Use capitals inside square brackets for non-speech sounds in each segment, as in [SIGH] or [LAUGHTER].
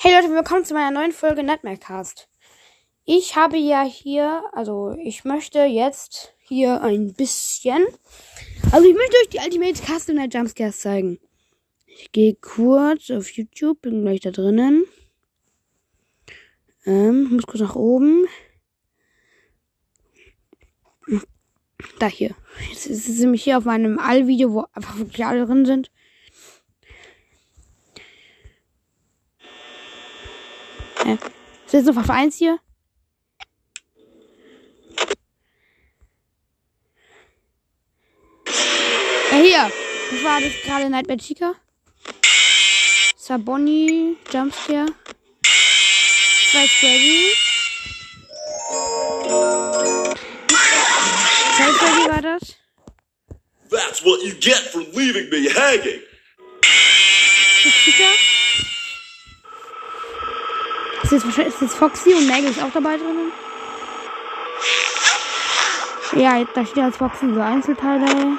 Hey Leute, willkommen zu meiner neuen Folge Nightmare Cast. Ich habe ja hier, also ich möchte jetzt hier ein bisschen, also ich möchte euch die Ultimate Custom Night Jumpscares zeigen. Ich gehe kurz auf YouTube, bin gleich da drinnen. Ähm, muss kurz nach oben. Da hier. Jetzt ist es nämlich hier auf meinem All-Video, wo einfach wirklich alle drin sind. Äh, ist jetzt noch auf 1 hier? Ja, hier. Das war das gerade Nightmare Chica. Das war Bonnie, Jumpscare. Zwei Freddy. Zwei Freddy war das. That's what you get for leaving me hanging. Chica. Ist jetzt, ist jetzt Foxy und Maggie ist auch dabei drinnen. Ja, da steht als Foxy so Einzelteile.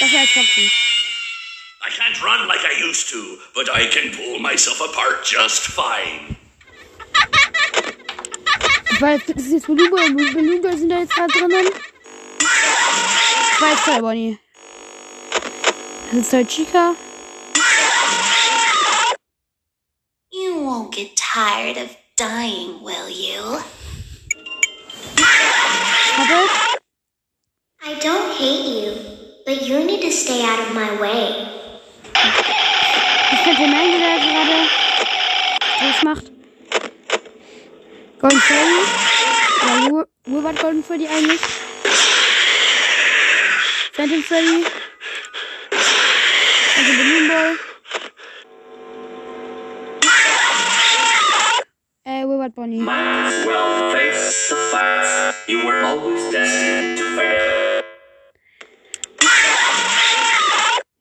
Das ist als Foxy. I can't run like I used to, but I can pull myself apart just fine. Weil das ist jetzt Beluga und Beluga sind da jetzt gerade drinnen. Zwei Fire Bonnie. Das ist halt Chica. Get tired of dying, will you? Puppet. I don't hate you, but you need to stay out of my way. Ich könnte Mango, der gerade was macht. Golden Freddy. Ja, wo, wo war Golden Freddy eigentlich? Phantom Freddy. Also Balloon Boy. Wo war Bonnie? Might as well face the facts. You were always destined to fail.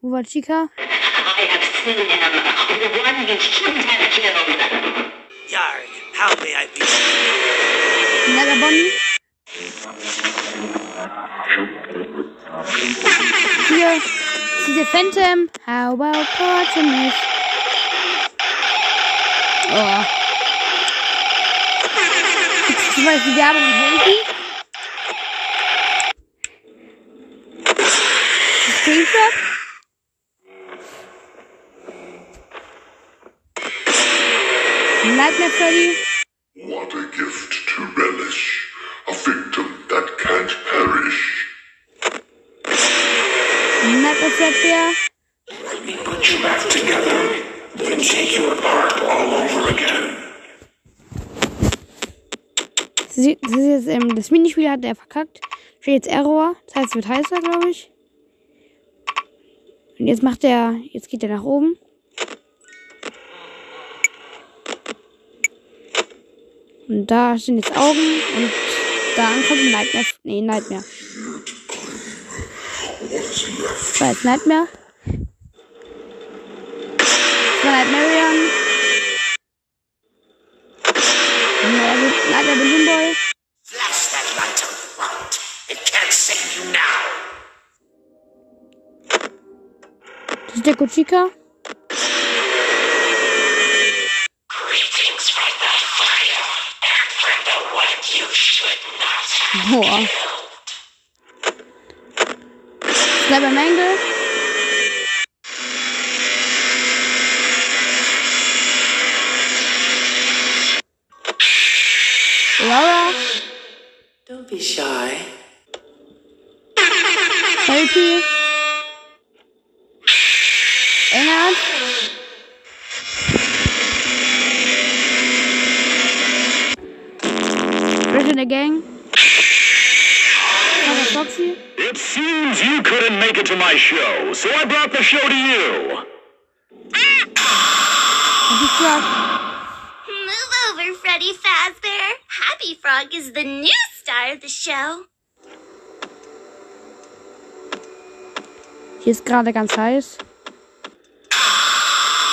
Wo war Chica? I have seen him, the one you shouldn't have killed. Yarg, how may I be? Another Bonnie. Hier ist diese Phantom. How about Portimus? Oh. Jetzt zum Beispiel die Werbung mit Handy. Springtrap. Nightmare Freddy. What a gift to relish, a victim that can't perish. Nightmare Fredbear. Let me put you back together, then take you apart all over again. Das ist jetzt, ähm, das Minispiel hat er verkackt. Steht jetzt Error. Das heißt, es wird heißer, glaube ich. Und jetzt macht er, jetzt geht er nach oben. Und da sind jetzt Augen und da kommt ein Nightmare. Nee, Nightmare. Das war jetzt Nightmare. Das war. Nightmare Deko Chica. Greetings from the fire and from the one you should not have Boah. Sniper Mangle. Laura. Don't be shy. Helpy. Gang. It seems you couldn't make it to my show, so I brought the show to you. Happy Frog. Move over, Freddy Fazbear. Happy Frog is the new star of the show. Hier ist gerade ganz heiß.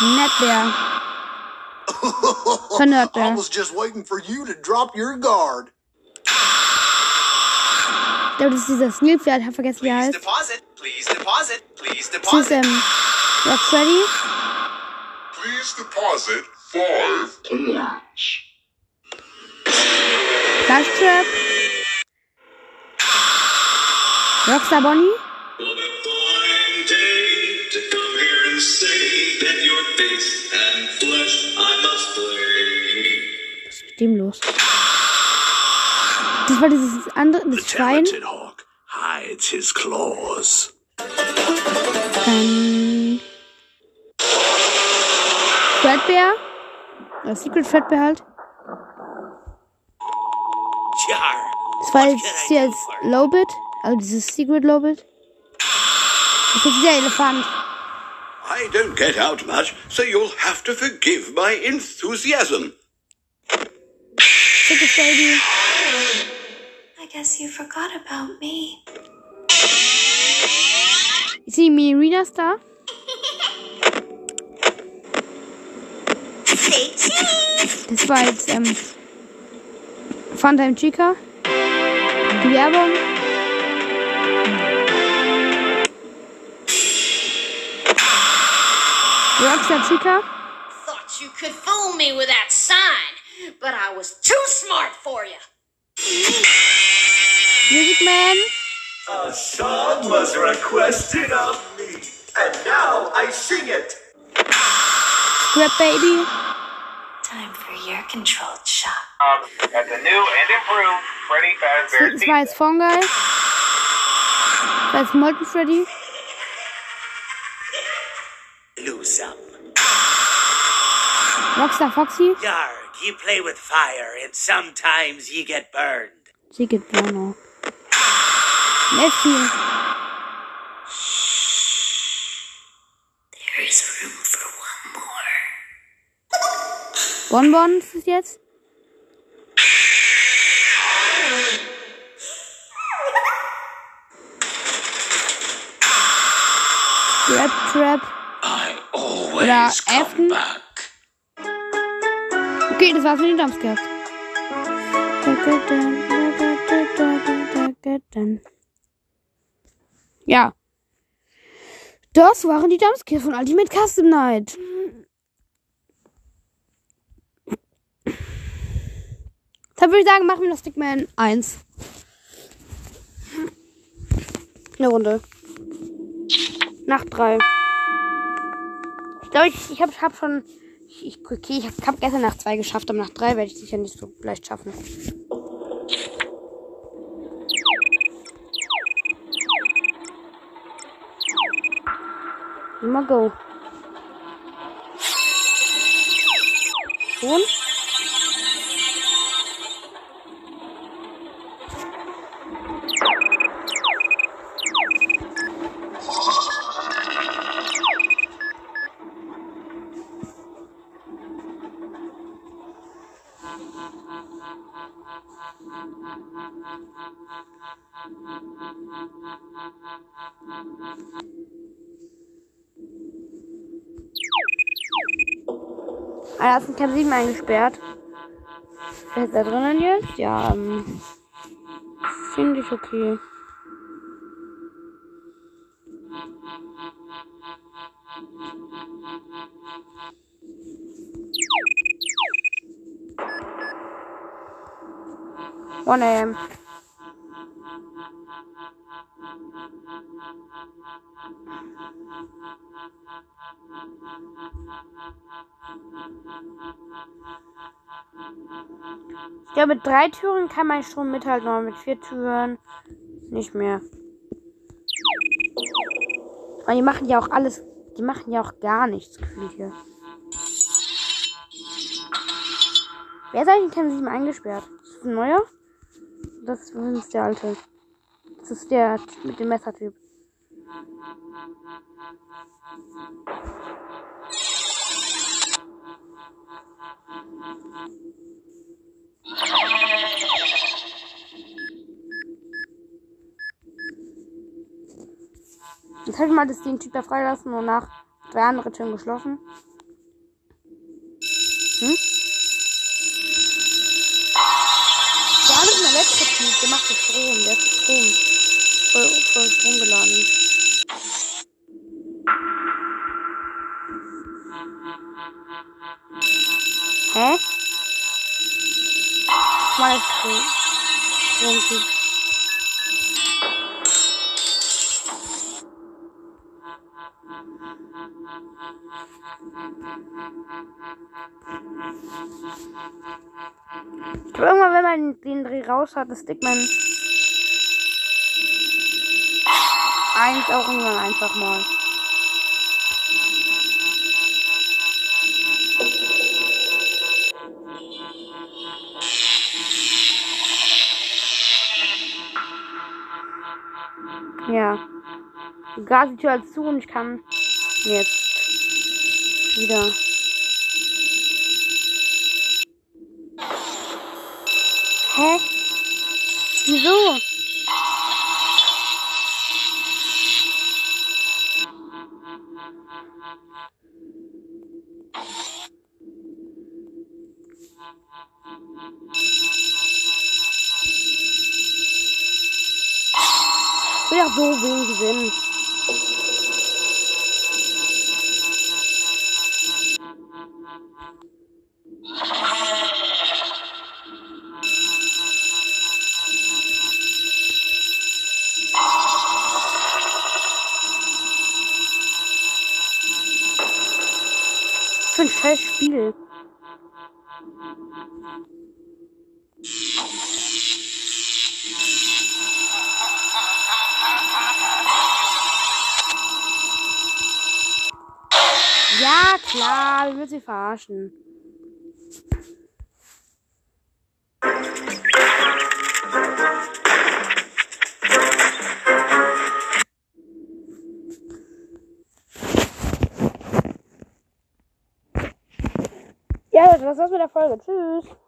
Netbär. [LAUGHS] Von I was just waiting for you to drop your guard. Ich glaube, das ist dieser Snilpferd. Ich habe vergessen, wie er heißt. deposit. Please deposit. Please Das ist, ähm, Rock Freddy. Please deposit five launch. Flash Trap. Rockstar Bonnie. What a fine day to come here and say that your face and flesh I must play. Was ist mit dem los? Das war dieses andere, das Schwein. Talented hawk hides his claws. Dann. Fredbear. Oder Secret Fredbear halt. Das war jetzt hier als Lowbit. Also dieses Secret Lowbit. Das ist dieser Elefant. I don't get out much, so you'll have to forgive my enthusiasm. Dickes Baby. I guess you forgot about me. Ist die Mirina Star? Say cheese! Das war jetzt, ähm. Um, Funtime Chica. Die Werbung. Rockstar Chica. Thought you could fool me with that sign, but I was too smart for you. Music Man. A song was requested of me, and now I sing it. Scrap Baby. Time for your controlled shock. Um, at the new and improved Freddy Fazbear Das war jetzt Fungi. Das war jetzt Molten Freddy. Loose up. Rockstar Foxy. Yarg, you play with fire, and sometimes you get burned. Sie geht Bruno. Nessie. There is room for one more. Bonbon ist es jetzt. Trap Trap. I Oder always come Afton. back. Okay, das war's mit den Jumpscares. Ja. Das waren die Jumpscares von Ultimate Custom Night. Dann würde ich sagen, machen wir noch Stickman 1. Eine Runde. Nach 3. Ich glaube, ich, ich habe hab schon. Ich, okay, ich habe gestern nach 2 geschafft, aber nach 3 werde ich sicher nicht so leicht schaffen. mắc cầu cuốn Thank you. Ah, da ist ein Camp 7 eingesperrt. Wer ist da drinnen jetzt? Ja, ähm, finde ich okay. One AM. Glaube, mit drei Türen kann man schon mithalten, aber mit vier Türen nicht mehr. Und die machen ja auch alles, die machen ja auch gar nichts gefühlt hier. Wer ist eigentlich Camp 7 eingesperrt? Ist das ein neuer? Das ist der alte. Das ist der mit dem Messertyp. Jetzt habe ich mal das, den Typ da freigelassen und nach drei andere Türen geschlossen. Hm? Der andere ist ein Elektrotyp, der macht so Strom, der hat Strom. Voll, voll Strom geladen. Cool. Irgendwie. Ich glaub, irgendwann, wenn man den Dreh raus hat, das Stickman. Eins auch irgendwann einfach mal. Ja. Gerade die Tür als zu und ich kann jetzt wieder. Hä? Wieso? Doch so wenig. Was für ein scheiß Spiel. Ja, klar, wir will sie verarschen. Ja, das war's mit der Folge. Tschüss.